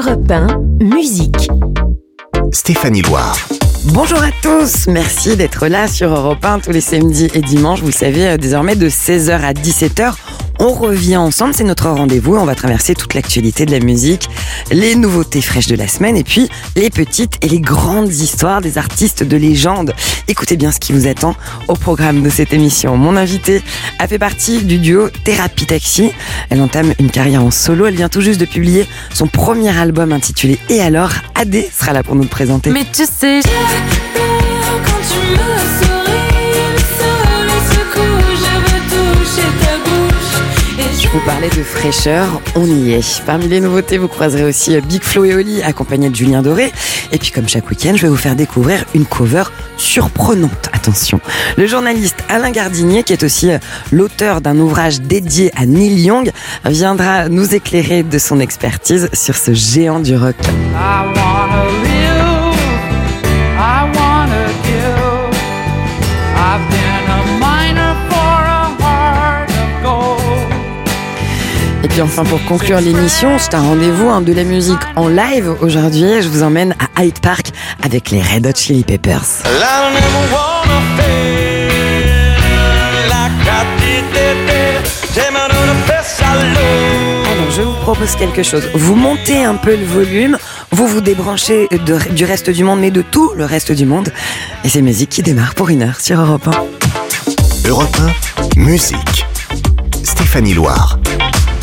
Europe 1, musique. Stéphanie Loire. Bonjour à tous, merci d'être là sur Europe 1 tous les samedis et dimanches, vous le savez, euh, désormais de 16h à 17h. On revient ensemble, c'est notre rendez-vous, on va traverser toute l'actualité de la musique, les nouveautés fraîches de la semaine et puis les petites et les grandes histoires des artistes de légende. Écoutez bien ce qui vous attend au programme de cette émission. Mon invité a fait partie du duo Thérapie Taxi. Elle entame une carrière en solo, elle vient tout juste de publier son premier album intitulé Et alors, Adé sera là pour nous le présenter. Mais tu sais, quand tu vous parlais de fraîcheur, on y est. Parmi les nouveautés, vous croiserez aussi euh, Big Flo et Oli accompagnés de Julien Doré. Et puis comme chaque week-end, je vais vous faire découvrir une cover surprenante. Attention. Le journaliste Alain Gardinier, qui est aussi euh, l'auteur d'un ouvrage dédié à Neil Young, viendra nous éclairer de son expertise sur ce géant du rock. Puis enfin pour conclure l'émission, c'est un rendez-vous hein, de la musique en live aujourd'hui. Je vous emmène à Hyde Park avec les Red Hot Chili Peppers. Alors je vous propose quelque chose. Vous montez un peu le volume, vous vous débranchez du reste du monde, mais de tout le reste du monde. Et c'est musique qui démarre pour une heure sur Europe 1. Europe 1, musique. Stéphanie Loire.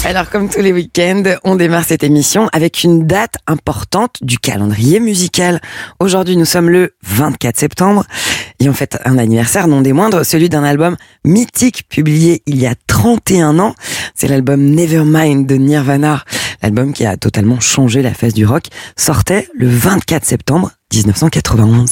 Alors comme tous les week-ends, on démarre cette émission avec une date importante du calendrier musical. Aujourd'hui, nous sommes le 24 septembre et on fête un anniversaire non des moindres, celui d'un album mythique publié il y a 31 ans. C'est l'album Nevermind de Nirvana, l'album qui a totalement changé la face du rock, sortait le 24 septembre 1991.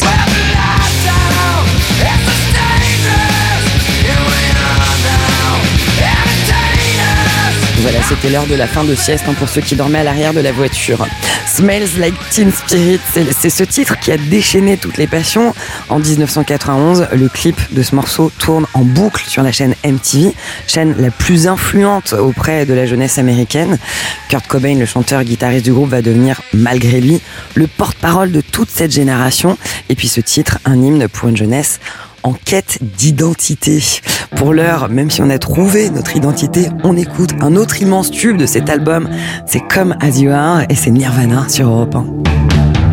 Voilà, c'était l'heure de la fin de sieste hein, pour ceux qui dormaient à l'arrière de la voiture. Smells Like Teen Spirit, c'est ce titre qui a déchaîné toutes les passions. En 1991, le clip de ce morceau tourne en boucle sur la chaîne MTV, chaîne la plus influente auprès de la jeunesse américaine. Kurt Cobain, le chanteur guitariste du groupe, va devenir, malgré lui, le porte-parole de toute cette génération. Et puis ce titre, un hymne pour une jeunesse en quête d'identité. Pour l'heure, même si on a trouvé notre identité, on écoute un autre immense tube de cet album. C'est Come As You Are et c'est Nirvana sur Europe 1.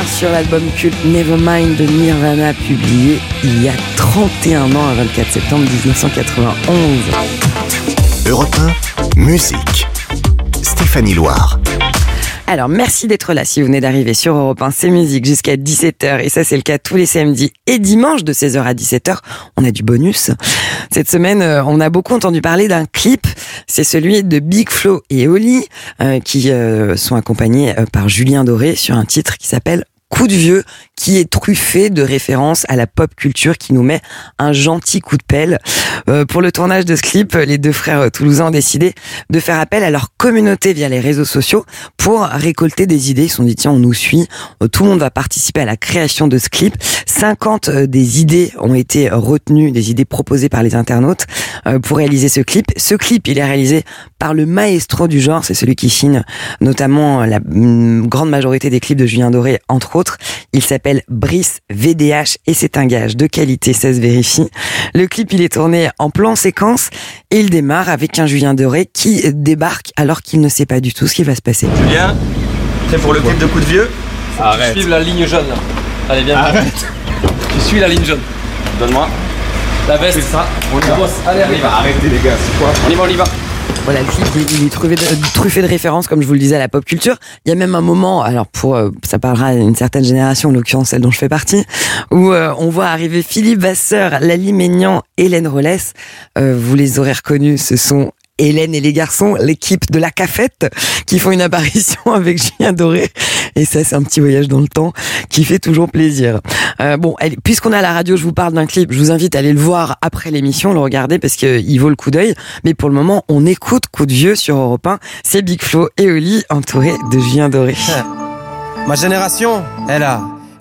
Sur l'album culte Nevermind de Nirvana publié il y a 31 ans, à 24 septembre 1991. Europe 1, musique. Stéphanie Loire. Alors merci d'être là si vous venez d'arriver sur Europe 1, c'est musique jusqu'à 17h et ça c'est le cas tous les samedis et dimanches de 16h à 17h. On a du bonus. Cette semaine, euh, on a beaucoup entendu parler d'un clip, c'est celui de Big Flo et Oli euh, qui euh, sont accompagnés par Julien Doré sur un titre qui s'appelle Coup de vieux, qui est truffé de références à la pop culture, qui nous met un gentil coup de pelle. Euh, pour le tournage de ce clip, les deux frères toulousains ont décidé de faire appel à leur communauté via les réseaux sociaux pour récolter des idées. Ils se sont dit, tiens, on nous suit, Euh, tout le monde va participer à la création de ce clip. 50 euh, des idées ont été retenues, des idées proposées par les internautes euh, pour réaliser ce clip. Ce clip, il est réalisé par le maestro du genre, c'est celui qui signe notamment la mm, grande majorité des clips de Julien Doré, entre autres. Il s'appelle Brice VDH et c'est un gage de qualité, ça se vérifie. Le clip, il est tourné en plan séquence et il démarre avec un Julien Doré qui débarque alors qu'il ne sait pas du tout ce qui va se passer. Julien, prêt pour le clip de coup de vieux? Arrête. Suive la ligne jaune là. Allez, viens. Arrête. Tu suis la ligne jaune. Donne-moi. La veste. ça. On y va. Allez, on y va. Arrêtez les gars, c'est quoi? On y va, on y va. Voilà, le clip, il- est truffé de, truffé de références, comme je vous le disais, à la pop culture. Il y a même un moment, alors pour, euh, ça parlera à une certaine génération, en l'occurrence celle dont je fais partie, où euh, on voit arriver Philippe Vasseur, Lali Ménian, Hélène Rollès. Euh, vous les aurez reconnus, ce sont Hélène et les garçons, l'équipe de la cafette, qui font une apparition avec Julien Doré. Et ça, c'est un petit voyage dans le temps qui fait toujours plaisir. Euh, bon, puisqu'on est à la radio, je vous parle d'un clip. Je vous invite à aller le voir après l'émission, le regarder parce qu'il vaut le coup d'œil. Mais pour le moment, on écoute Coup de vieux sur Europe 1. C'est Big Flo et Oli entourés de Julien Doré. Ma génération, elle a,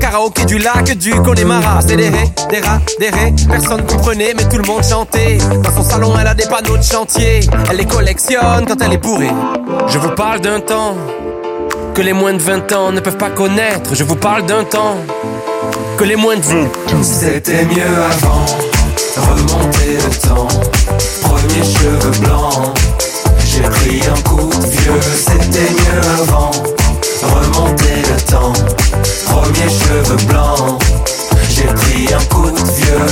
karaoké du lac du Connemara. C'est des ré, des rats, des ré. Personne comprenait, mais tout le monde chantait. Dans son salon, elle a des panneaux de chantier. Elle les collectionne quand elle est bourrée. Je vous parle d'un temps que les moins de 20 ans ne peuvent pas connaître. Je vous parle d'un temps que les moins de 20 C'était mieux avant, remonter le temps. Premier cheveux blancs, j'ai pris un coup de vieux. C'était mieux avant, remonter le temps. Premier cheveux blancs, j'ai pris un coup de vieux.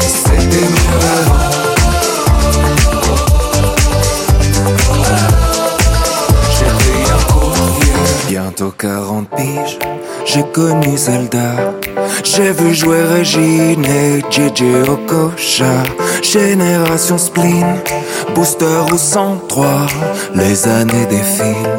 C'était mieux avant. J'ai pris un coup de vieux. Bientôt 40 piges, j'ai connu Zelda. J'ai vu jouer Régine et JJ Okocha. Génération spleen, booster au 103. Les années défilent,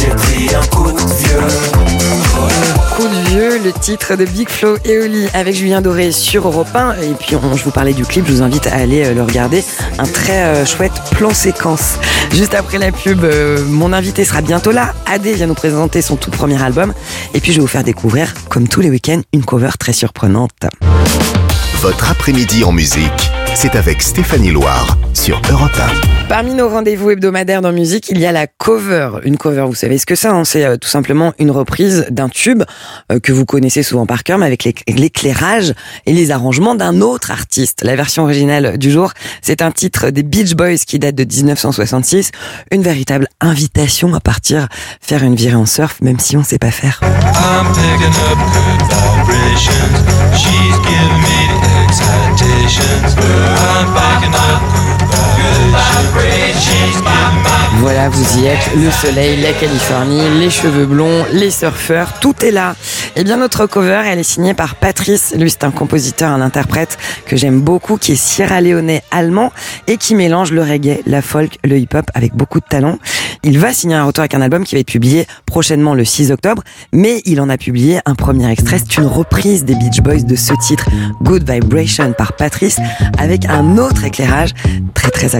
j'ai pris un coup de vieux. Coup de vieux, le titre de Big Flo et Oli avec Julien Doré sur Europe 1. Et puis, on- je vous parlais du clip, je vous invite à aller euh, le regarder. Un très euh, chouette plan séquence. Juste après la pub, euh, mon invité sera bientôt là. Adé vient nous présenter son tout premier album. Et puis, je vais vous faire découvrir, comme tous les week-ends, une cover très surprenante. Votre après-midi en musique c'est avec Stéphanie Loire sur Europe Parmi nos rendez-vous hebdomadaires dans musique, il y a la cover. Une cover, vous savez ce que c'est hein C'est euh, tout simplement une reprise d'un tube euh, que vous connaissez souvent par cœur, mais avec l'éc- l'éclairage et les arrangements d'un autre artiste. La version originale du jour, c'est un titre des Beach Boys qui date de 1966. Une véritable invitation à partir faire une virée en surf, même si on sait pas faire. I'm vacations. I'm backing up. Voilà, vous y êtes. Le soleil, la Californie, les cheveux blonds, les surfeurs, tout est là. Et bien notre cover, elle est signée par Patrice. Lui, c'est un compositeur, un interprète que j'aime beaucoup, qui est sierra-léonais allemand et qui mélange le reggae, la folk, le hip-hop avec beaucoup de talent. Il va signer un retour avec un album qui va être publié prochainement le 6 octobre, mais il en a publié un premier extrait. C'est une reprise des Beach Boys de ce titre, Good Vibration par Patrice, avec un autre éclairage très très agréable.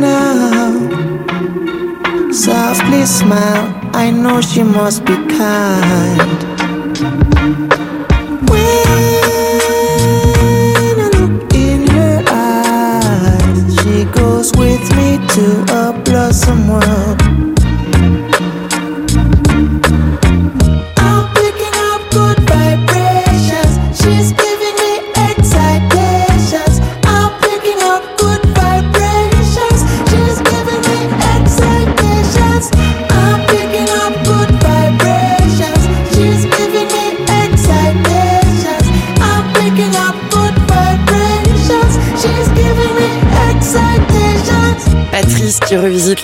now. Softly smile, I know she must be kind. When I look in her eyes, she goes with me to a blossom world.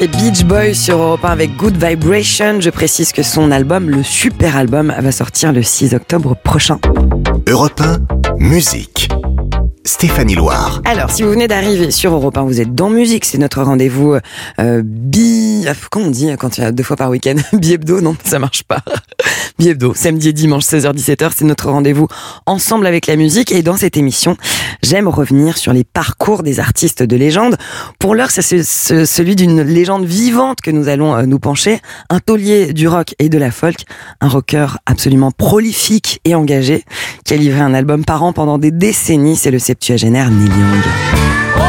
Beach Boys sur Europe 1 avec Good Vibration. Je précise que son album, le super album, va sortir le 6 octobre prochain. Europe 1, musique. Stéphanie Loire. Alors, si vous venez d'arriver sur Europe 1, vous êtes dans musique, c'est notre rendez-vous euh, bi... ah, Comment on dit quand il y a deux fois par week-end Bi-hebdo Non, ça marche pas. Bi-hebdo, samedi et dimanche, 16h-17h, c'est notre rendez-vous ensemble avec la musique. Et dans cette émission, j'aime revenir sur les parcours des artistes de légende. Pour l'heure, c'est ce- ce- celui d'une légende vivante que nous allons euh, nous pencher. Un taulier du rock et de la folk, un rocker absolument prolifique et engagé, qui a livré un album par an pendant des décennies. C'est le septuagénaire Neil Young. Oh.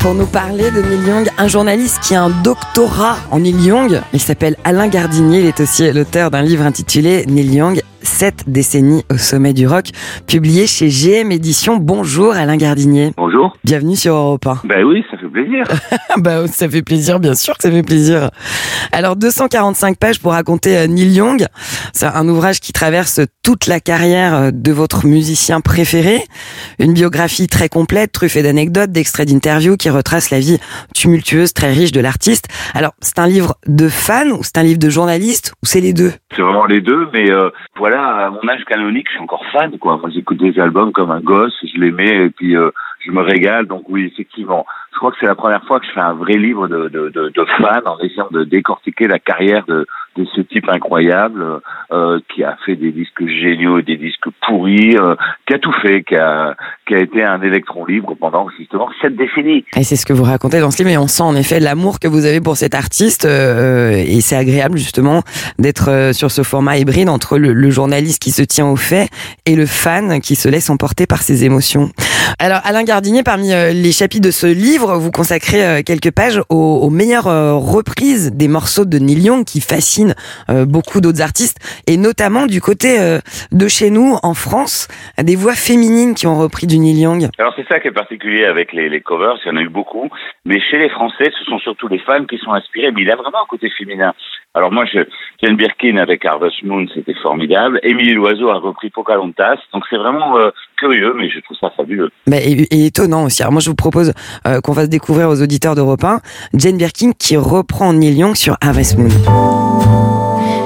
Pour nous parler de Neil Young, un journaliste qui a un doctorat en Neil Young, il s'appelle Alain Gardinier, il est aussi l'auteur d'un livre intitulé Neil Young, 7 décennies au sommet du rock, publié chez GM Éditions. Bonjour Alain Gardinier. Bonjour. Bienvenue sur Europe 1. Ben oui, ça fait plaisir. bah, ça fait plaisir, bien sûr que ça fait plaisir. Alors, 245 pages pour raconter euh, Neil Young. C'est un ouvrage qui traverse toute la carrière euh, de votre musicien préféré. Une biographie très complète, truffée d'anecdotes, d'extraits d'interviews qui retrace la vie tumultueuse, très riche de l'artiste. Alors, c'est un livre de fan ou c'est un livre de journaliste ou c'est les deux? C'est vraiment les deux, mais euh, voilà, à mon âge canonique, je suis encore fan, quoi. Moi, j'écoute des albums comme un gosse, je les mets et puis euh, je me régale. Donc oui, effectivement, crois que c'est la première fois que je fais un vrai livre de, de, de, de fan en essayant de décortiquer la carrière de, de ce type incroyable euh, qui a fait des disques géniaux et des disques pourris, euh, qui a tout fait, qui a, qui a été un électron libre pendant justement sept décennies. Et c'est ce que vous racontez dans ce livre, et on sent en effet l'amour que vous avez pour cet artiste, euh, et c'est agréable justement d'être sur ce format hybride entre le, le journaliste qui se tient au fait et le fan qui se laisse emporter par ses émotions. Alors Alain Gardinier, parmi les chapitres de ce livre, vous consacrez euh, quelques pages aux, meilleures euh, reprises des morceaux de Neil Young qui fascinent euh, beaucoup d'autres artistes, et notamment du côté euh, de chez nous, en France, des voix féminines qui ont repris du Neil Young. Alors c'est ça qui est particulier avec les, les covers, il y en a eu beaucoup, mais chez les Français, ce sont surtout les femmes qui sont inspirées, mais il a vraiment un côté féminin. Alors moi, je, Jane Birkin avec Harvest Moon, c'était formidable. Émilie Loiseau a repris Pocahontas, donc c'est vraiment euh, curieux, mais je trouve ça fabuleux. Et, et étonnant aussi. Alors moi, je vous propose euh, qu'on fasse découvrir aux auditeurs d'Europe 1 Jane Birkin qui reprend Neil Young sur Harvest Moon.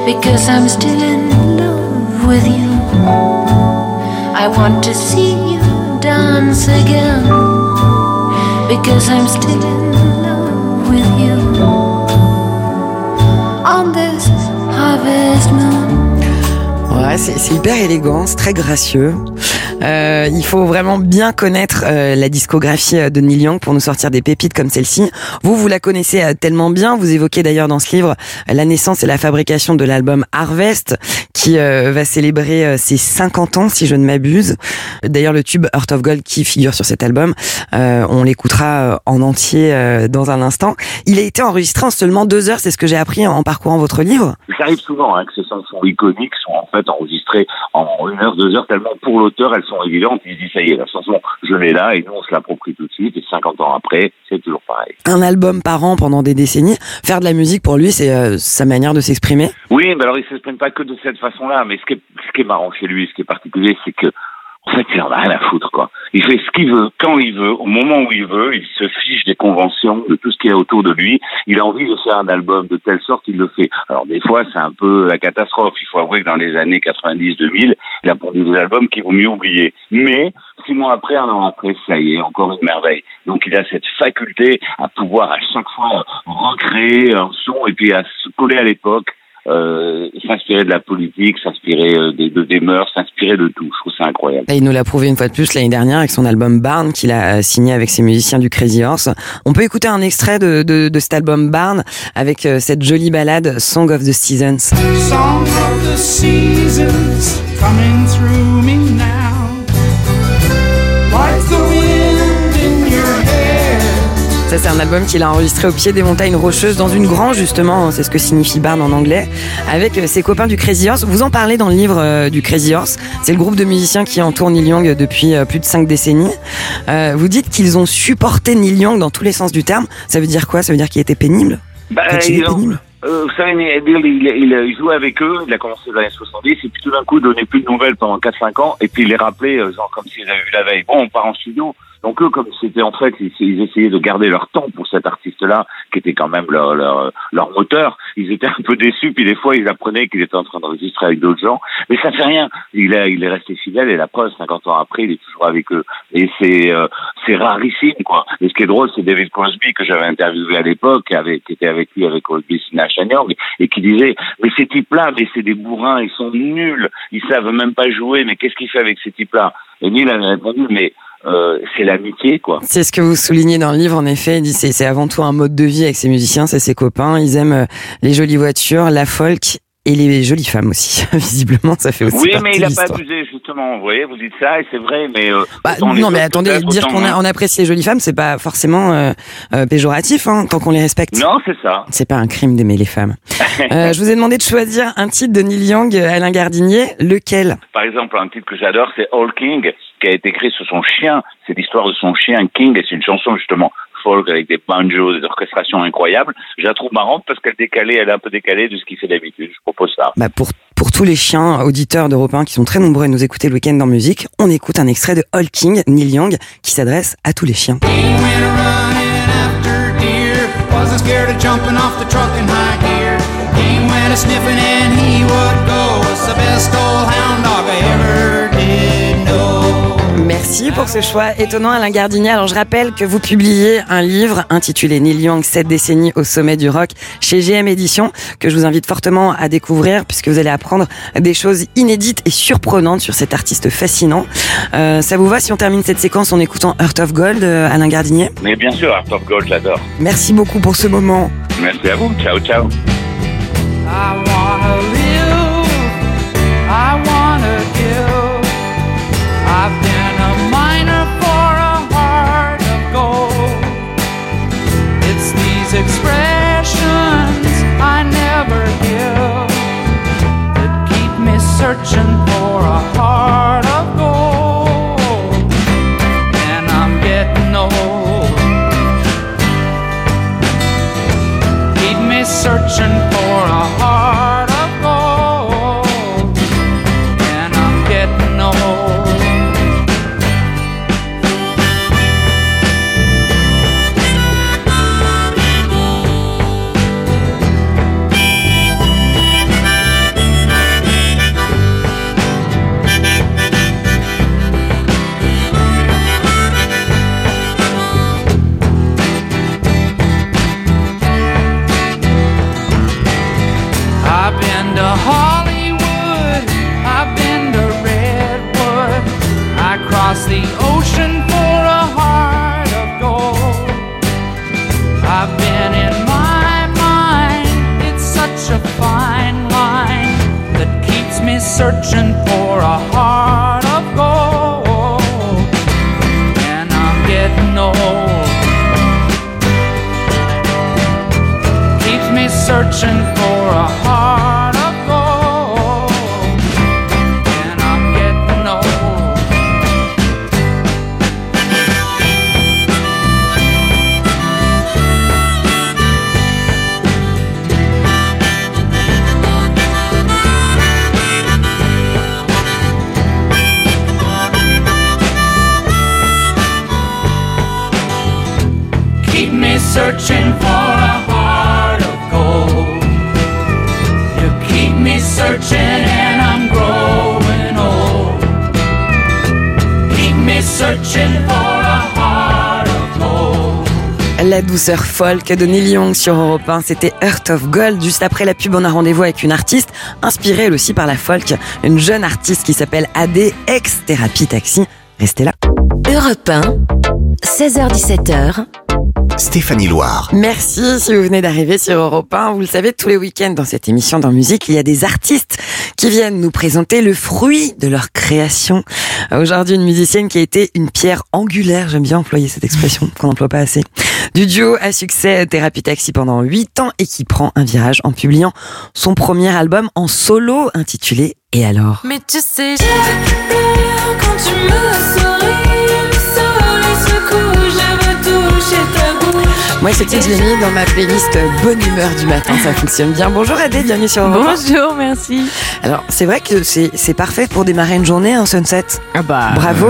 Because I'm still in love with you. I want to see you dance again. Because I'm still in On this harvest moon. Ouais, c'est hyper élégant, c'est très gracieux. Euh, il faut vraiment bien connaître euh, la discographie euh, de Neil Young pour nous sortir des pépites comme celle-ci. Vous, vous la connaissez euh, tellement bien. Vous évoquez d'ailleurs dans ce livre euh, la naissance et la fabrication de l'album Harvest, qui va célébrer ses 50 ans, si je ne m'abuse. D'ailleurs, le tube Heart of Gold qui figure sur cet album, on l'écoutera en entier dans un instant. Il a été enregistré en seulement deux heures, c'est ce que j'ai appris en parcourant votre livre. Ça arrive souvent hein, que ces chansons iconiques sont en fait enregistrées en une heure, deux heures, tellement pour l'auteur elles sont évidentes. Il dit ça y est, la chanson, je l'ai là, et nous on se l'approprie tout de suite, et 50 ans après, c'est toujours pareil. Un album par an pendant des décennies. Faire de la musique pour lui, c'est euh, sa manière de s'exprimer? Oui, mais alors il s'exprime pas que de cette façon-là, mais ce qui, est, ce qui est marrant chez lui, ce qui est particulier, c'est que en fait, il en a rien à foutre, quoi. Il fait ce qu'il veut, quand il veut, au moment où il veut, il se fiche des conventions, de tout ce qu'il y a autour de lui. Il a envie de faire un album de telle sorte qu'il le fait. Alors des fois, c'est un peu la catastrophe. Il faut avouer que dans les années 90-2000, il a produit des albums qu'il vaut mieux oublier. Mais, six mois après, un an après, ça y est, encore une merveille. Donc il a cette faculté à pouvoir à chaque fois recréer un son et puis à se coller à l'époque. Euh, s'inspirer de la politique, s'inspirer euh, des, de, des mœurs, s'inspirer de tout. Je trouve ça incroyable. Et il nous l'a prouvé une fois de plus l'année dernière avec son album Barn qu'il a euh, signé avec ses musiciens du Crazy Horse. On peut écouter un extrait de, de, de cet album Barn avec euh, cette jolie ballade Song of the Seasons. Song of the seasons coming through me now. Ça, c'est un album qu'il a enregistré au pied des montagnes rocheuses dans une grange, justement. C'est ce que signifie Barn en anglais. Avec euh, ses copains du Crazy Horse. Vous en parlez dans le livre euh, du Crazy Horse. C'est le groupe de musiciens qui entoure Neil Young depuis euh, plus de cinq décennies. Vous dites qu'ils ont supporté Neil Young dans tous les sens du terme. Ça veut dire quoi? Ça veut dire qu'il était pénible? Bah, pénible? euh, vous savez, Neil Young, il, il, il jouait avec eux, il a commencé dans les années 70, et puis tout d'un coup, il donnait plus de nouvelles pendant 4-5 ans, et puis il les rappelait, genre comme s'ils avaient vu la veille. Bon, on part en studio. Donc eux, comme c'était en fait, ils, essayaient de garder leur temps pour cet artiste-là, qui était quand même leur, leur, leur moteur. Ils étaient un peu déçus, puis des fois, ils apprenaient qu'il était en train d'enregistrer avec d'autres gens. Mais ça fait rien. Il, a, il est resté fidèle, et la preuve, 50 ans après, il est toujours avec eux. Et c'est euh, c'est rarissime, quoi. Et ce qui est drôle, c'est David Crosby, que j'avais interviewé à l'époque, qui était avec lui, avec Crosby, Young, et qui disait, mais ces types-là, mais c'est des bourrins, ils sont nuls, ils savent même pas jouer, mais qu'est-ce qu'il fait avec ces types-là? Et Neil avait répondu, mais euh, c'est l'amitié, quoi. C'est ce que vous soulignez dans le livre, en effet. Il dit c'est avant tout un mode de vie avec ses musiciens, c'est ses copains. Ils aiment euh, les jolies voitures, la folk et les jolies femmes aussi. Visiblement, ça fait aussi Oui, mais il de a pas abusé, justement. Vous voyez, vous dites ça, et c'est vrai, mais... Euh, Bah, non, mais attendez, dire qu'on on apprécie les jolies femmes, c'est pas forcément euh, euh, péjoratif, hein, tant qu'on les respecte. Non, c'est ça. C'est pas un crime d'aimer les femmes. Euh, je vous ai demandé de choisir un titre de Neil Young, Alain Gardinier. Lequel? Par exemple, un titre que j'adore, c'est All King, qui a été écrit sur son chien. C'est l'histoire de son chien King, et c'est une chanson justement folk avec des banjos, des orchestrations incroyables. Je la trouve marrante parce qu'elle décalée, elle est un peu décalée de ce qu'il fait d'habitude. Je propose ça. bah, pour, pour tous les chiens auditeurs d'Europe 1 qui sont très nombreux à nous écouter le week-end en musique, on écoute un extrait de All King, Neil Young, qui s'adresse à tous les chiens. He went a running after deer. Wasn't scared of jumping off the truck in high gear. He went a sniffing and he would go. Was the best old hound dog I ever did. Merci pour ce choix étonnant Alain Gardinier. Alors je rappelle que vous publiez un livre intitulé Neil Young, 7 décennies au sommet du rock chez GM Éditions que je vous invite fortement à découvrir puisque vous allez apprendre des choses inédites et surprenantes sur cet artiste fascinant. Euh, ça vous va si on termine cette séquence en écoutant Heart of Gold, euh, Alain Gardinier? Mais bien sûr, Art of Gold, j'adore. Merci beaucoup pour ce moment. Merci à vous. Ciao, ciao. La douceur folk de Neil Young sur Europe 1, c'était Heart of Gold. Juste après la pub, on a rendez-vous avec une artiste inspirée elle aussi par la folk, une jeune artiste qui s'appelle AD, ex-thérapie taxi. Restez là. Europe 1, 16h17h. Stéphanie Loire. Merci si vous venez d'arriver sur Europe 1. Vous le savez, tous les week-ends dans cette émission dans musique, il y a des artistes qui viennent nous présenter le fruit de leur création. Aujourd'hui, une musicienne qui a été une pierre angulaire, j'aime bien employer cette expression qu'on n'emploie pas assez, du duo à succès Thérapie Taxi pendant 8 ans et qui prend un virage en publiant son premier album en solo intitulé Et alors? Mais tu sais, quand tu me. Veux toucher ta bouche. Moi, ce titre, je l'ai mis dans ma playlist Bonne humeur du matin, ça fonctionne bien. Bonjour Adé, bienvenue sur Europe 1. Bonjour, merci. Alors, c'est vrai que c'est c'est parfait pour démarrer une journée, un sunset. Ah bah, Bravo.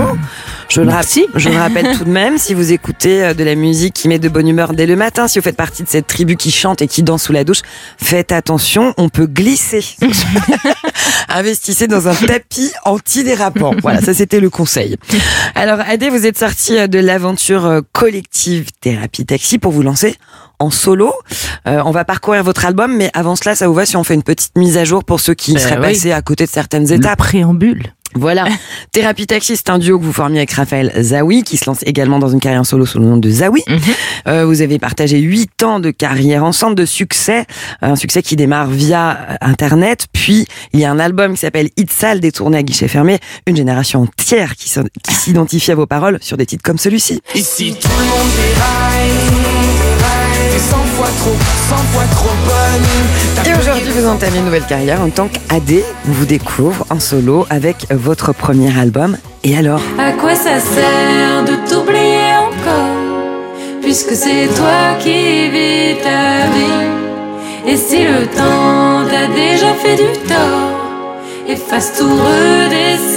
Je le, rap- Merci. je le rappelle tout de même, si vous écoutez euh, de la musique qui met de bonne humeur dès le matin, si vous faites partie de cette tribu qui chante et qui danse sous la douche, faites attention, on peut glisser. Investissez dans un tapis antidérapant. Voilà, ça c'était le conseil. Alors Adé, vous êtes sorti euh, de l'aventure euh, collective Thérapie Taxi pour vous lancer en solo. Euh, on va parcourir votre album, mais avant cela, ça vous va si on fait une petite mise à jour pour ceux qui Ben seraient oui. passés à côté de certaines Le étapes? préambule. Voilà. Thérapie Taxi, c'est un duo que vous formiez avec Raphaël Zawi, qui se lance également dans une carrière solo sous le nom de Zawi. Mhm. Euh, vous avez partagé huit ans de carrière ensemble, de succès, un succès qui démarre via Internet. Puis, il y a un album qui s'appelle Hit Sale, détourné à guichet fermé, une génération entière qui s'identifie à vos paroles sur des titres comme celui-ci. Ici tout le monde déraille, déraille, t'es 100 fois trop, 100 fois trop bonne. Et aujourd'hui, vous entamez une nouvelle carrière en tant qu'AD. On vous découvre en solo avec votre premier album. Et alors? À quoi ça sert de t'oublier encore Puisque c'est toi qui vis ta vie? Et si le temps t'a déjà fait du tort, efface tout, nuit.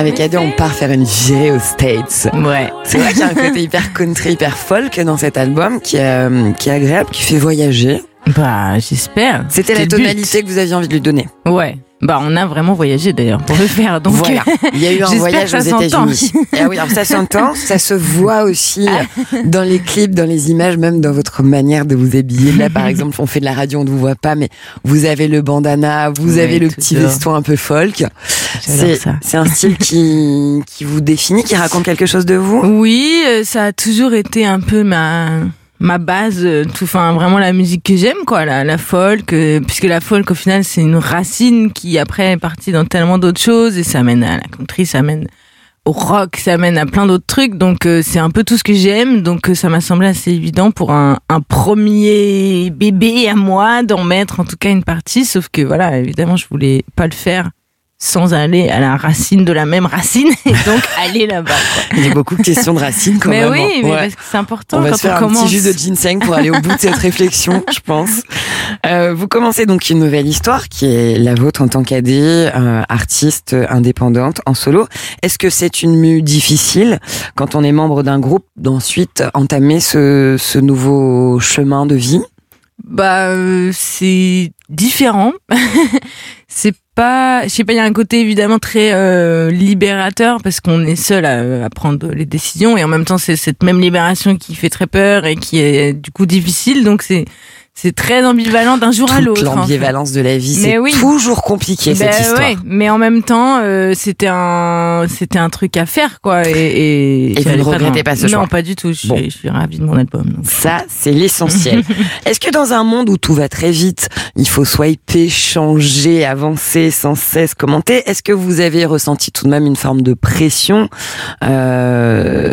Avec AD, on part faire une virée aux States. Ouais. C'est vrai qu'il y a un côté hyper country, hyper folk dans cet album qui est, euh, qui est agréable, qui fait voyager. Bah, j'espère. C'était la but. tonalité que vous aviez envie de lui donner. Ouais. Bah, on a vraiment voyagé d'ailleurs pour le faire. Donc, voilà. Il y a eu un j'espère voyage que aux ça s'entend. États-Unis. Ah oui, alors ça s'entend, ça se voit aussi dans les clips, dans les images, même dans votre manière de vous habiller. Là, par exemple, on fait de la radio, on ne vous voit pas, mais vous avez le bandana, vous avez le petit ça. veston un peu folk. C'est un style qui, qui vous définit, qui raconte quelque chose de vous? Oui, euh, ça a toujours été un peu ma ma base, euh, tout, enfin vraiment la musique que j'aime quoi, la, la folk, euh, puisque la folk au final c'est une racine qui après est partie dans tellement d'autres choses et ça mène à la country, ça mène au rock, ça mène à plein d'autres trucs, donc euh, c'est un peu tout ce que j'aime, donc ça m'a semblé assez évident pour un, un premier bébé à moi d'en mettre en tout cas une partie, sauf que voilà évidemment je voulais pas le faire sans aller à la racine de la même racine et donc aller là-bas. Il y a beaucoup de questions de racines quand Mais même. oui, mais Ouais. parce que c'est important On va quand se faire on un commence. petit jus de ginseng pour aller au bout de cette réflexion, je pense. Euh, vous commencez donc une nouvelle histoire qui est la vôtre en tant qu'AD, euh, artiste indépendante en solo. Est-ce que c'est une mue difficile quand on est membre d'un groupe d'ensuite entamer ce, ce nouveau chemin de vie? Bah, euh, c'est différent. c'est je sais pas, il y a un côté évidemment très euh, libérateur parce qu'on est seul à, à prendre les décisions et en même temps c'est cette même libération qui fait très peur et qui est du coup difficile. Donc c'est c'est très ambivalent d'un jour à l'autre. en fait. l'ambivalence de la vie, c'est oui. toujours compliqué cette Ben histoire. ouais, mais en même temps, euh, c'était un, c'était un truc à faire, quoi. Et, et, Et vous ne regrettez dans- pas ce choix Non, pas du tout. Je suis, je suis ravie de mon album. donc. Ça, c'est l'essentiel. Est-ce que dans un monde où tout va très vite, il faut swiper, changer, avancer, sans cesse commenter, est-ce que vous avez ressenti tout de même une forme de pression euh,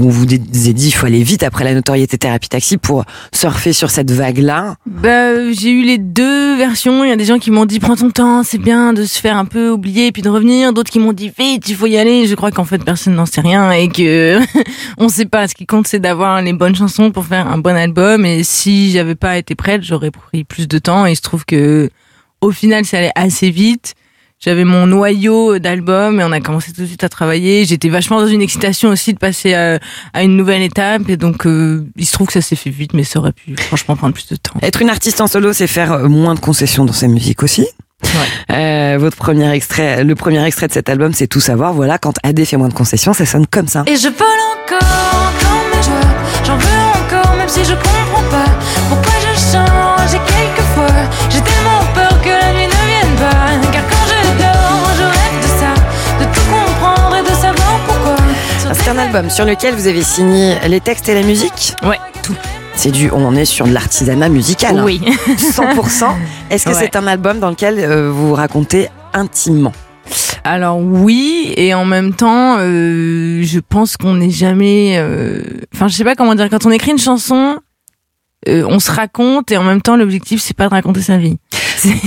où on vous a dit il faut aller vite après la notoriété thérapie taxi pour surfer sur cette vague-là Bah, j'ai eu les deux versions. Il y a des gens qui m'ont dit prends ton temps, c'est bien de se faire un peu oublier et puis de revenir. D'autres qui m'ont dit vite, il faut y aller. Je crois qu'en fait personne n'en sait rien et que on sait pas. Ce qui compte c'est d'avoir les bonnes chansons pour faire un bon album. Et si j'avais pas été prête, j'aurais pris plus de temps. Et il se trouve que au final, ça allait assez vite. J'avais mon noyau d'album et on a commencé tout de suite à travailler. J'étais vachement dans une excitation aussi de passer à, à une nouvelle étape et donc euh, il se trouve que ça s'est fait vite, mais ça aurait pu franchement prendre plus de temps. Être une artiste en solo, c'est faire euh, moins de concessions dans sa musique aussi. Euh, votre premier extrait, le premier extrait de cet album, c'est tout savoir. Voilà, quand AD fait moins de concessions, ça sonne comme ça. Et je vole encore, encore mes joies. J'en veux encore, même si je comprends pas pourquoi je change. Et quelquefois, j'ai tellement album sur lequel vous avez signé les textes et la musique Ouais, tout. C'est du, on est sur de l'artisanat musical. hein. Oui. 100%. Est-ce que Ouais. c'est un album dans lequel euh, vous vous racontez intimement? Alors oui, et en même temps, euh, je pense qu'on n'est jamais. euh, Enfin, je sais pas comment dire. Quand on écrit une chanson, euh, on se raconte et en même temps, l'objectif c'est pas de raconter sa vie.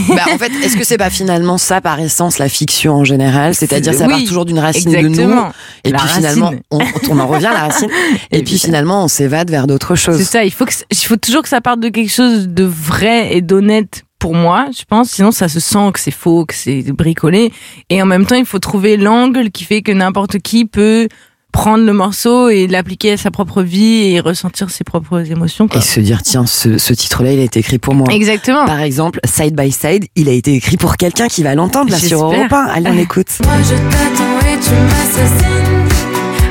Bah, En fait, est-ce que c'est pas finalement ça par essence la fiction en général? C'est-à-dire ça Oui, part toujours d'une racine de nous exactement. et La puis finalement on, on en revient à la racine et puis finalement on s'évade vers d'autres choses. C'est ça. Il faut que il faut toujours que ça parte de quelque chose de vrai et d'honnête pour moi, je pense. Sinon, ça se sent que c'est faux, que c'est bricolé. Et en même temps, il faut trouver l'angle qui fait que n'importe qui peut prendre le morceau et l'appliquer à sa propre vie et ressentir ses propres émotions. Quoi. Et se dire tiens ce, ce titre-là il a été écrit pour moi. Exactement. Par exemple, Side by Side, il a été écrit pour quelqu'un qui va l'entendre là sur. Europe 1. Allez on écoute. Moi je t'attends et tu m'assassines.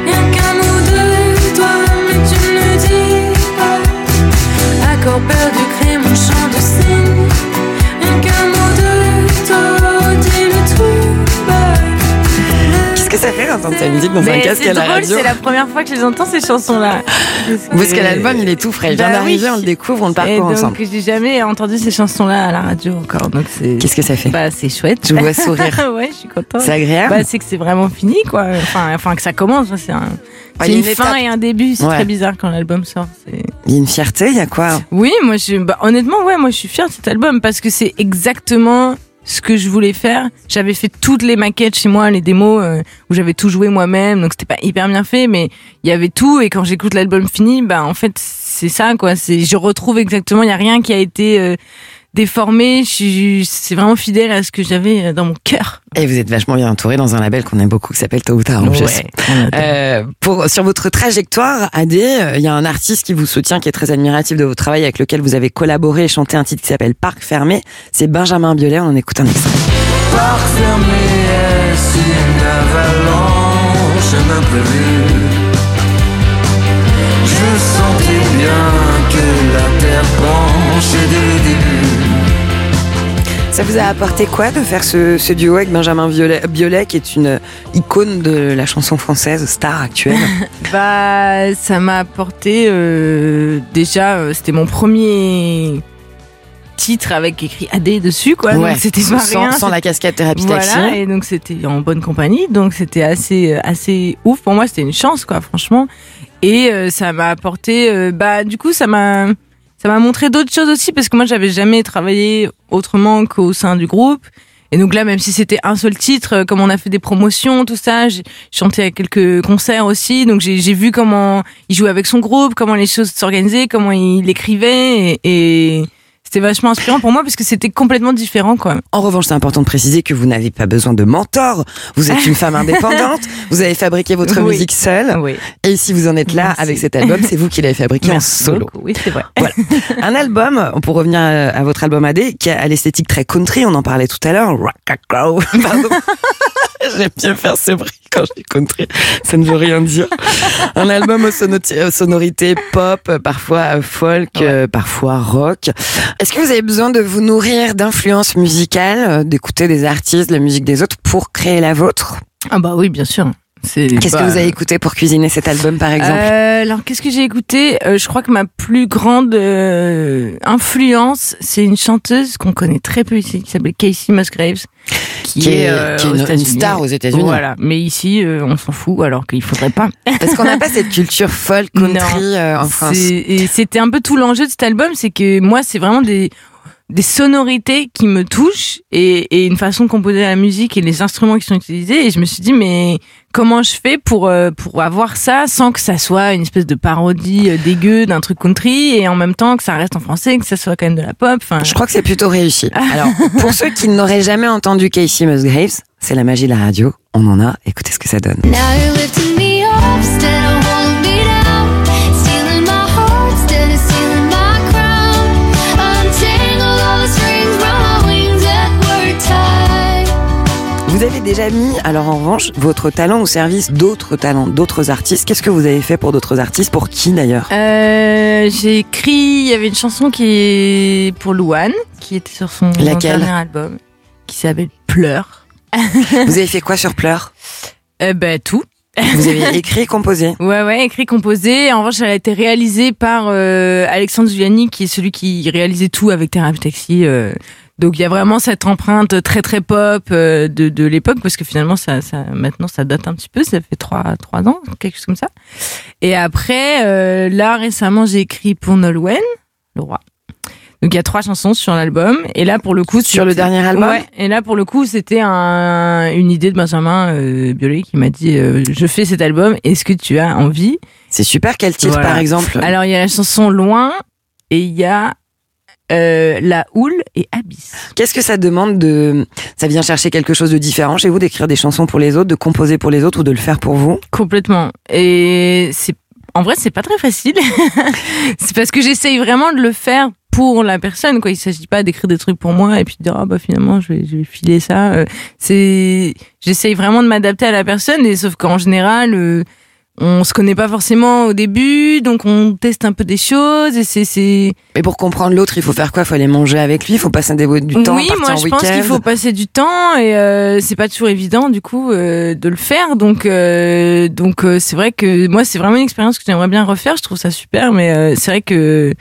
Rien qu'un mot de toi, mais tu ne le dis pas. Accord perdu, que ça fait d'entendre sa musique dans un casque à la drôle, radio c'est la première fois que je les entends ces chansons-là. Parce que l'album il est tout frais. Il vient Bah d'arriver, oui. on le découvre, on le parcourt donc ensemble. j'ai jamais entendu ces chansons-là à la radio encore. Donc. Qu'est-ce que ça fait Bah c'est chouette. Je vois sourire. ouais, je suis contente. C'est agréable Bah c'est que c'est vraiment fini quoi. Enfin, enfin que ça commence. C'est un. Ouais, c'est a une, une fin et un début. C'est Ouais. très bizarre quand l'album sort. Il y a une fierté, il y a quoi Oui, moi, je, bah, honnêtement, ouais, moi, je suis fière de cet album parce que c'est exactement ce que je voulais faire. J'avais fait toutes les maquettes chez moi, les démos euh, où j'avais tout joué moi-même, donc c'était pas hyper bien fait, mais il y avait tout. Et quand j'écoute l'album fini, bah en fait, c'est ça, quoi. C'est, je retrouve exactement. Il y a rien qui a été euh, déformé. Je suis, c'est vraiment fidèle à ce que j'avais euh, dans mon cœur. Et vous êtes vachement bien entouré dans un label qu'on aime beaucoup qui s'appelle Tôt ou Tard. en Ouais, plus. Euh, pour, sur votre trajectoire, AD, euh, il y a un artiste qui vous soutient, qui est très admiratif de votre travail, avec lequel vous avez collaboré et chanté un titre qui s'appelle Parc fermé. C'est Benjamin Biolay, on en écoute un extrait. Parc fermé, une avalanche, Je sentais bien que la terre penchait dès le début Ça vous a apporté quoi de faire ce, ce duo avec Benjamin Biolay, Biolay, qui est une icône de la chanson française, star actuelle Bah, ça m'a apporté euh, déjà, euh, c'était mon premier titre avec écrit AD dessus, quoi. Ouais, donc c'était pas sans- rien. sans la casquette thérapie taxi. Voilà, et donc c'était en bonne compagnie, donc c'était assez, assez ouf. Pour moi, c'était une chance, quoi, franchement. Et euh, ça m'a apporté, euh, bah, du coup, ça m'a, ça m'a montré d'autres choses aussi, parce que moi, j'avais jamais travaillé autrement qu'au sein du groupe. Et donc là, même si c'était un seul titre, euh, comme on a fait des promotions, tout ça, j'ai chanté à quelques concerts aussi. Donc j'ai vu comment il jouait avec son groupe, comment les choses s'organisaient, comment il écrivait. Et, et c'était vachement inspirant pour moi parce que c'était complètement différent, quoi. En revanche, c'est important de préciser que vous n'avez pas besoin de mentor. Vous êtes une femme indépendante. Vous avez fabriqué votre Oui. musique seule. Oui. Et si vous en êtes là avec cet album, c'est vous qui l'avez fabriqué Merci en solo. beaucoup. Oui, c'est vrai. Voilà. Un album, pour revenir à, à votre album AD, qui a l'esthétique très country, on en parlait tout à l'heure. Pardon. J'aime bien faire ce bruit quand je dis country. Ça ne veut rien dire. Un album aux, aux sonorités pop, euh, parfois euh, folk, euh, parfois rock. Est-ce que vous avez besoin de vous nourrir d'influences musicales, euh, d'écouter des artistes, la musique des autres pour créer la vôtre? Ah bah oui, bien sûr. Qu'est-ce que vous avez écouté pour cuisiner cet album, par exemple? Euh, alors, qu'est-ce que j'ai écouté? Euh, Je crois que ma plus grande euh, influence, c'est une chanteuse qu'on connaît très peu ici, qui s'appelle Casey Musgraves, qui, Qui est- euh, qui est aux une- star aux États-Unis. Voilà, mais ici, euh, on s'en fout, alors qu'il faudrait pas. Parce qu'on n'a pas cette culture folk country Non. euh, en France. Et c'était un peu tout l'enjeu de cet album, c'est que moi, c'est vraiment des des sonorités qui me touchent et, et une façon de composer la musique et les instruments qui sont utilisés et je me suis dit mais comment je fais pour euh, pour avoir ça sans que ça soit une espèce de parodie euh, dégueu d'un truc country et en même temps que ça reste en français que ça soit quand même de la pop enfin Je crois que c'est plutôt réussi. Alors, pour ceux qui n'auraient jamais entendu Casey Musgraves, c'est la magie de la radio. On en a. Écoutez ce que ça donne. Now Vous avez déjà mis, alors en revanche, votre talent au service d'autres talents, d'autres artistes. Qu'est-ce que vous avez fait pour d'autres artistes? Pour qui d'ailleurs? Euh, j'ai écrit il y avait une chanson qui est pour Louane qui était sur son Laquelle? dernier album qui s'appelle Pleure Vous avez fait quoi sur Pleurs? Euh, ben tout Vous avez écrit, composé? Ouais, ouais, écrit, composé. En revanche, elle a été réalisée par euh, Alexandre Giuliani, qui est celui qui réalisait tout avec Thérapie Taxi. euh. Donc il y a vraiment cette empreinte très très pop euh, de, de l'époque, parce que finalement, ça, ça, maintenant, ça date un petit peu. Ça fait trois, trois ans, quelque chose comme ça. Et après, euh, là, récemment, j'ai écrit pour Nolwenn, le roi. Donc il y a trois chansons sur l'album et là pour le coup Sur le dernier album? Ouais et là pour le coup c'était un, une idée de Benjamin euh, Biolay qui m'a dit euh, je fais cet album est-ce que tu as envie? C'est super. Quel titre, Voilà. par exemple? Alors il y a la chanson Loin et il y a euh, La Houle et Abyss. Qu'est-ce que ça demande de Ça vient chercher quelque chose de différent chez vous, d'écrire des chansons pour les autres, de composer pour les autres ou de le faire pour vous? Complètement. Et c'est en vrai c'est pas très facile. C'est parce que j'essaye vraiment de le faire pour la personne quoi. Il s'agit pas d'écrire des trucs pour moi et puis de dire ah bah finalement je vais, je vais filer ça. Euh, c'est j'essaye vraiment de m'adapter à la personne et sauf qu'en général euh, on se connaît pas forcément au début donc on teste un peu des choses et c'est c'est Mais pour comprendre l'autre, il faut faire quoi? Il faut aller manger avec lui, il faut passer des- du temps, oui, partir moi je pense qu'il faut passer du temps et euh, c'est pas toujours évident du coup euh, de le faire. Donc euh, donc euh, c'est vrai que moi c'est vraiment une expérience que j'aimerais bien refaire. Je trouve ça super, mais euh, c'est vrai que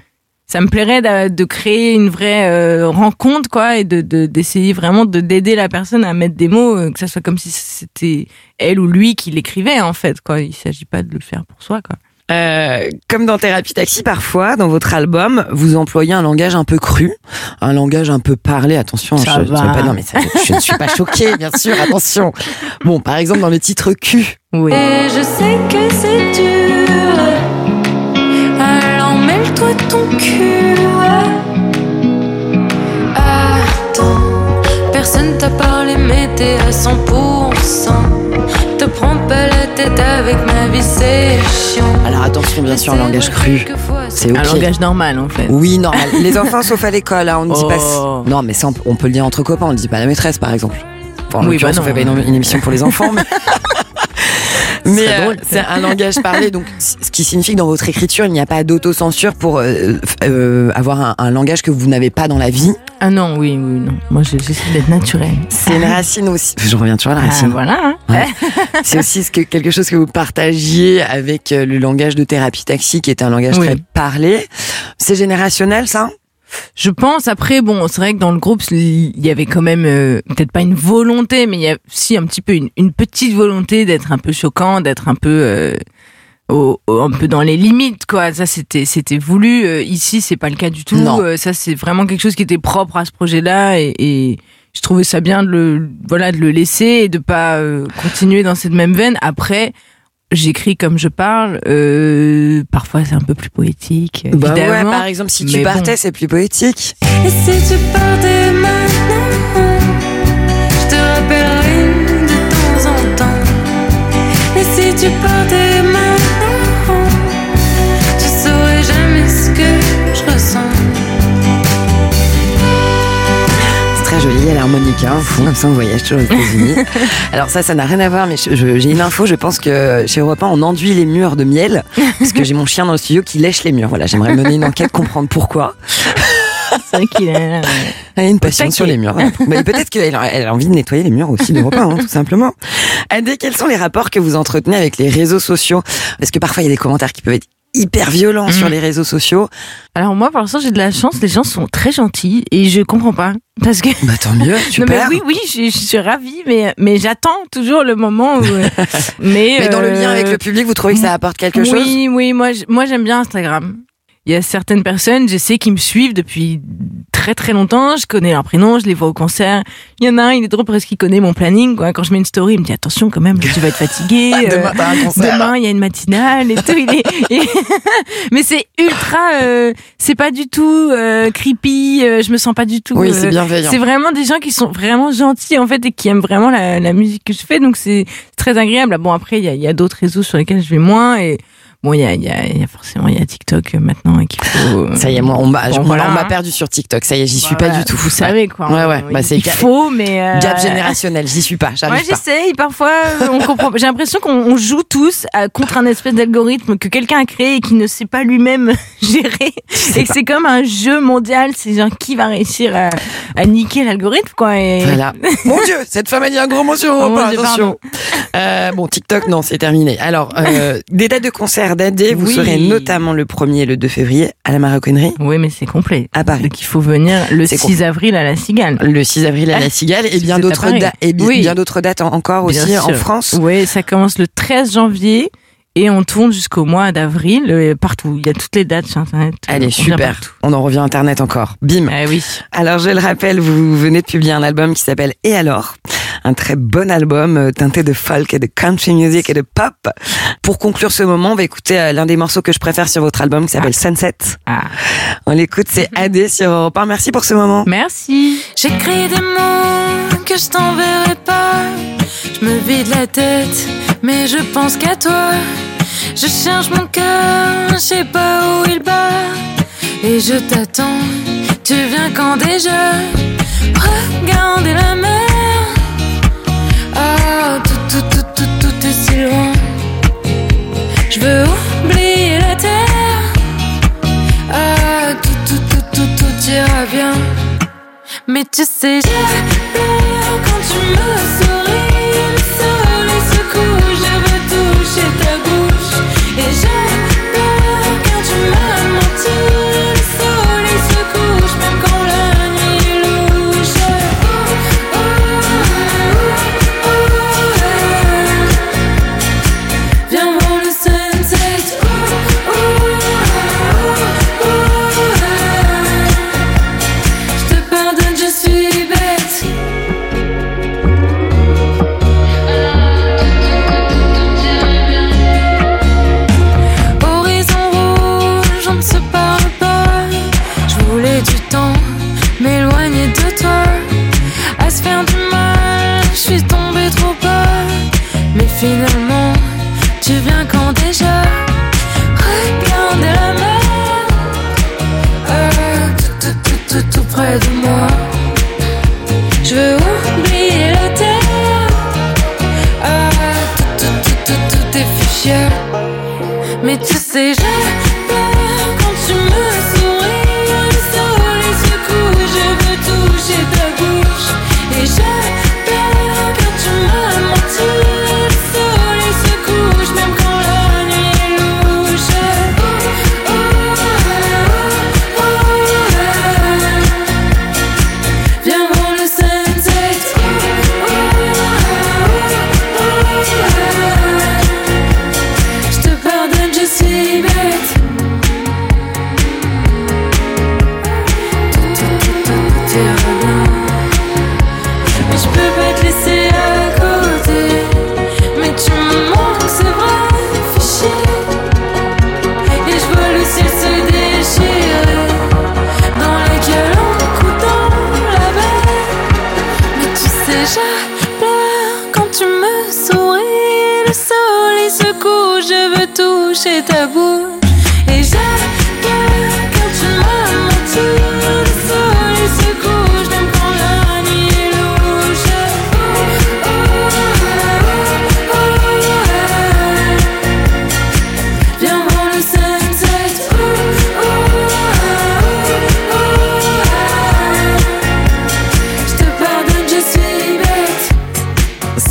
ça me plairait de, créer une vraie euh, rencontre quoi et de de- d'essayer vraiment de d'aider la personne à mettre des mots, euh, que ça soit comme si c'était elle ou lui qui l'écrivait en fait quoi. Il s'agit pas de le faire pour soi quoi. Euh, comme dans Thérapie Taxi, parfois, dans votre album, vous employez un langage un peu cru, un langage un peu parlé. Attention, Ça je, je va. veux pas, non, mais ça- je ne suis pas choquée, bien sûr. Attention. Bon, par exemple, dans le titre Q. Oui. Et je sais que c'est dur. Mêle-toi ton cul. Attends, personne t'a parlé, mais t'es à 100%. Te prends pas la tête avec ma vie, c'est chiant. Alors attention, bien sûr, un langage cru. C'est ok. Un langage normal en fait. Oui, normal. Les enfants, sauf à l'école, hein, on ne dit pas. Oh. Non, mais ça, on, peut le dire entre copains, on ne dit pas à la maîtresse, par exemple. Enfin, en Oui, bah on fait non. pas une, une émission pour les enfants, mais. Mais euh, c'est un langage parlé, donc ce qui signifie que dans votre écriture, il n'y a pas d'autocensure pour euh, euh, avoir un, un langage que vous n'avez pas dans la vie. Ah non, oui, oui, non. Moi, je- j'essaie d'être naturel. C'est une racine aussi. Je reviens toujours à la Ah, racine. voilà. hein. Ouais. C'est aussi ce que, quelque chose que vous partagiez avec euh, le langage de thérapie taxi, qui est un langage Oui. très parlé. C'est générationnel, ça? Je pense, après, bon, c'est vrai que dans le groupe, il y avait quand même, euh, peut-être pas une volonté, mais il y a si un petit peu une, une petite volonté d'être un peu choquant, d'être un peu, euh, au- au- un peu dans les limites, quoi. Ça, c'était, c'était voulu. Euh, ici, c'est pas le cas du tout. Euh, ça, c'est vraiment quelque chose qui était propre à ce projet-là et, et je trouvais ça bien de le, voilà, de le laisser et de pas continuer dans cette même veine. Après, j'écris comme je parle. Euh, parfois, c'est un peu plus poétique. Bah ouais, évidemment. par exemple, si tu Mais bon. partais, c'est plus poétique. Et si tu partais maintenant, je te rappellerai de temps en temps. Et si tu partais maintenant, tu saurais jamais ce que je ressens. Très jolie, a l'harmonica, un fond, comme ça on voyage toujours aux États-Unis. Alors ça, ça n'a rien à voir, mais j'ai une info, je pense que chez Europe 1, on enduit les murs de miel, parce que j'ai mon chien dans le studio qui lèche les murs. Voilà, j'aimerais mener une enquête, comprendre pourquoi. C'est vrai qu'il a... Elle a une passion sur les murs. voilà. Mais peut-être qu'elle a envie de nettoyer les murs aussi 1, hein, tout simplement. Adé, quels sont les rapports que vous entretenez avec les réseaux sociaux? Parce que parfois, il y a des commentaires qui peuvent être hyper violents sur les réseaux sociaux. Alors moi, pour l'instant, j'ai de la chance. Les gens sont très gentils et je comprends pas parce que. Bah tant mieux, Non, mais super. oui, oui, je, je suis ravie, mais mais j'attends toujours le moment où. euh, mais Mais dans le euh, lien avec le public, vous trouvez que ça apporte quelque oui, chose? Oui, moi, j- moi j'aime bien Instagram. Il y a certaines personnes, je sais, qui me suivent depuis très très longtemps. Je connais leur prénom, je les vois au concert. Il y en a un, il est drôle parce qu'il connaît mon planning. Quoi. Quand je mets une story, il me dit attention quand même, tu vas être fatigué. euh, Demain, il y a une matinale et tout. Il est, et- Mais c'est ultra, euh, c'est pas du tout euh, creepy. euh, je me sens pas du tout. Oui, euh, c'est bienveillant. C'est vraiment des gens qui sont vraiment gentils en fait et qui aiment vraiment la, la musique que je fais. Donc c'est très agréable. Bon après, il y a, y a d'autres réseaux sur lesquels je vais moins et bon, il y a, il y, a, il y a forcément il y a TikTok euh, maintenant et qu'il faut. Ça y est, moi, on m'a Bon, voilà, hein. perdu sur TikTok. Ça y est, j'y suis pas du tout. Vous savez quoi. Ouais, ouais. Il- Bah, c'est il faut, mais euh, gap générationnel. J'y suis pas. Moi, j'essaye. Parfois, euh, on comprend. J'ai l'impression qu'on on joue tous à- contre un espèce d'algorithme que quelqu'un a créé et qui ne sait pas lui-même gérer. Et que c'est comme un jeu mondial. C'est genre qui va réussir à, à niquer l'algorithme, quoi. Et... Voilà. Mon Dieu, cette femme a dit un gros mot sur Oh, Europe mon 1, Dieu, attention. Euh, bon, TikTok, non, c'est terminé. Alors, euh, des dates de concert vous Oui. serez notamment le 1er et le 2 février à la Maroquinerie. Oui, mais c'est complet. À Paris. Donc il faut venir le C'est 6 avril à la Cigale. Le 6 avril à la Ah, Cigale et bien d'autres dates et bi- Oui. bien d'autres dates en- encore Bien aussi en. France. Oui, ça commence le 13 janvier. Et on tourne jusqu'au mois d'avril, euh, partout. Il y a toutes les dates sur Internet. Allez, On super. On en revient à Internet encore. Bim. Ah oui. Alors, je le rappelle, vous venez de publier un album qui s'appelle Et alors? Un très bon album euh, teinté de folk et de country music et de pop. Pour conclure ce moment, on va écouter euh, l'un des morceaux que je préfère sur votre album qui s'appelle Sunset. Ah. On l'écoute, c'est AD sur Europe 1. Merci pour ce moment. Merci. J'écris des mots que je t'enverrai pas. Me vide la tête, mais je pense qu'à toi. Je cherche mon cœur, je sais pas où il bat. Et je t'attends, tu viens quand déjà? Regardez la mer. Ah, tout, tout, tout, tout, tout est si loin. Je veux oublier la terre. Ah, tout, tout, tout, tout, tout ira bien. Mais tu sais, j'adore quand tu me souris. Veux toucher ta bouche.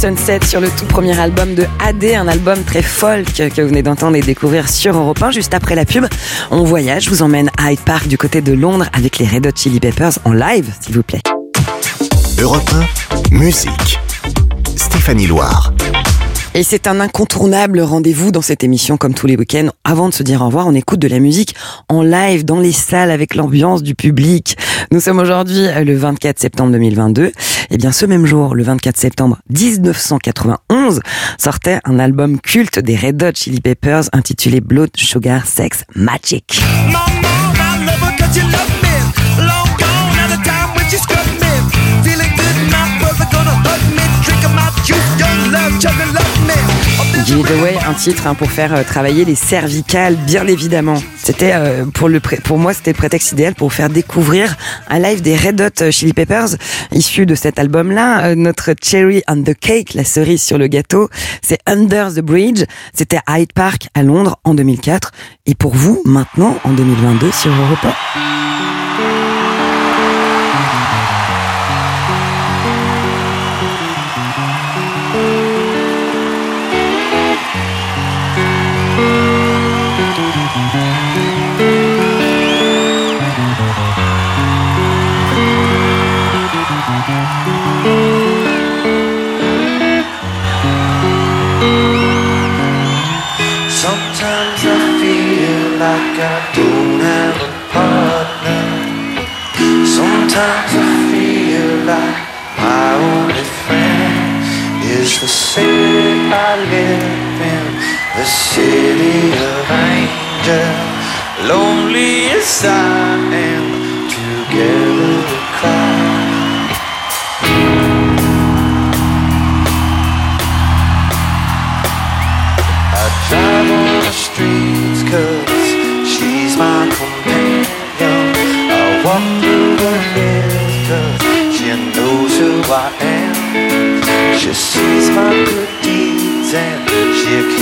Sunset sur le tout premier album de AD, un album très folk que vous venez d'entendre et découvrir sur Europe 1. Juste après la pub, on voyage, je vous emmène à Hyde Park du côté de Londres avec les Red Hot Chili Peppers en live, s'il vous plaît. Europe 1, musique. Stéphanie Loire. Et c'est un incontournable rendez-vous dans cette émission comme tous les week-ends. Avant de se dire au revoir, on écoute de la musique en live dans les salles avec l'ambiance du public. Nous sommes aujourd'hui euh, le 24 septembre 2022. Et bien ce même jour, le 24 septembre 1991, sortait un album culte des Red Hot Chili Peppers intitulé Blood Sugar Sex Magic. Give It Away, un titre hein, pour faire euh, travailler les cervicales, bien évidemment. C'était euh, pour le pour moi c'était le prétexte idéal pour faire découvrir un live des Red Hot Chili Peppers issu de cet album-là. Euh, notre cherry on the cake, la cerise sur le gâteau, c'est Under the Bridge. C'était à Hyde Park à Londres en 2004. Et pour vous, maintenant en 2022 sur Europe 1. Don't have a partner. Sometimes I feel like my only friend is the city I live in, the city of angels. Lonely as I am, together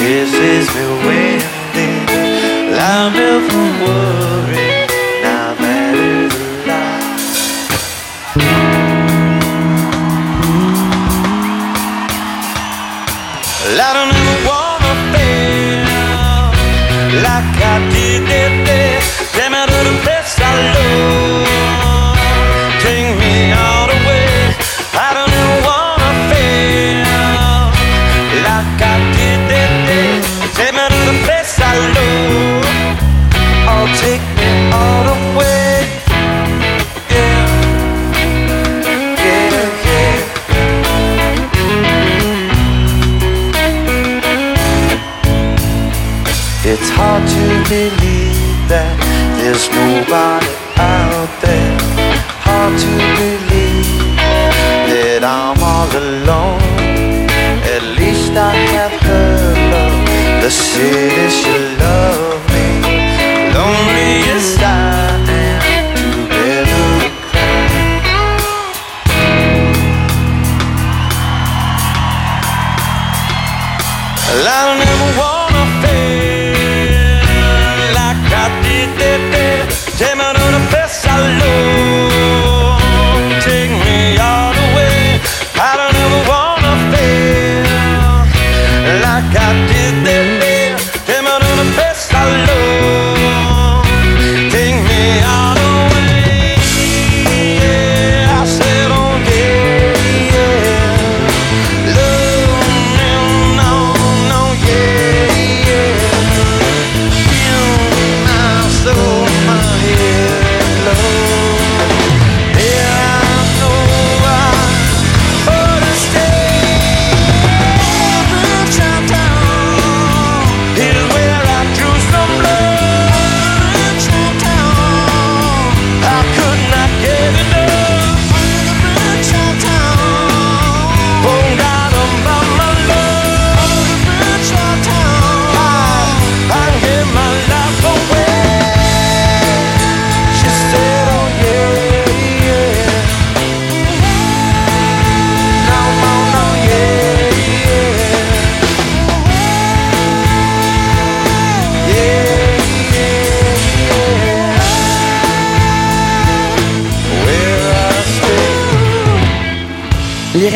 she kisses me when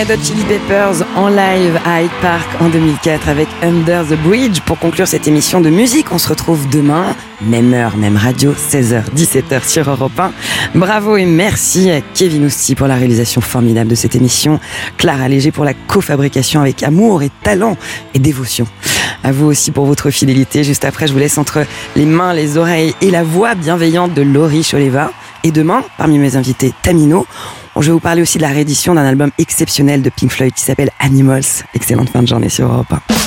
Red Chili Peppers en live à Hyde Park en 2004 avec Under the Bridge. Pour conclure cette émission de musique, on se retrouve demain, même heure, même radio, 16h, 17h sur Europe 1. Bravo et merci à Kevin Ousti pour la réalisation formidable de cette émission, Clara Léger pour la cofabrication avec amour et talent et dévotion. À vous aussi pour votre fidélité. Juste après, je vous laisse entre les mains, les oreilles et la voix bienveillante de Laurie Choleva. Et demain, parmi mes invités, Tamino, je vais vous parler aussi de la réédition d'un album exceptionnel de Pink Floyd qui s'appelle Animals. Excellente fin de journée sur Europe 1.